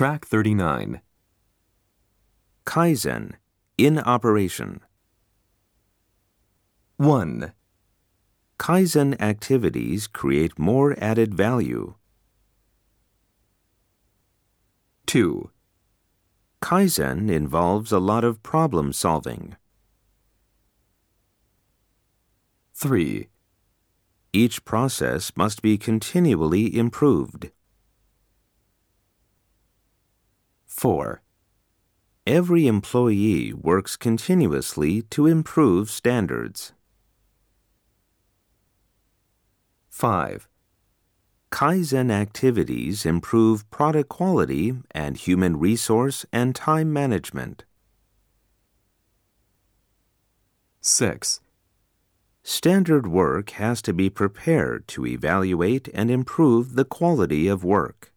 Track 39. Kaizen, in operation. 1, Kaizen activities create more added value. 2, Kaizen involves a lot of problem solving. 3, Each process must be continually improved. 4, Every employee works continuously to improve standards. 5, Kaizen activities improve product quality and human resource and time management. 6, Standard work has to be prepared to evaluate and improve the quality of work.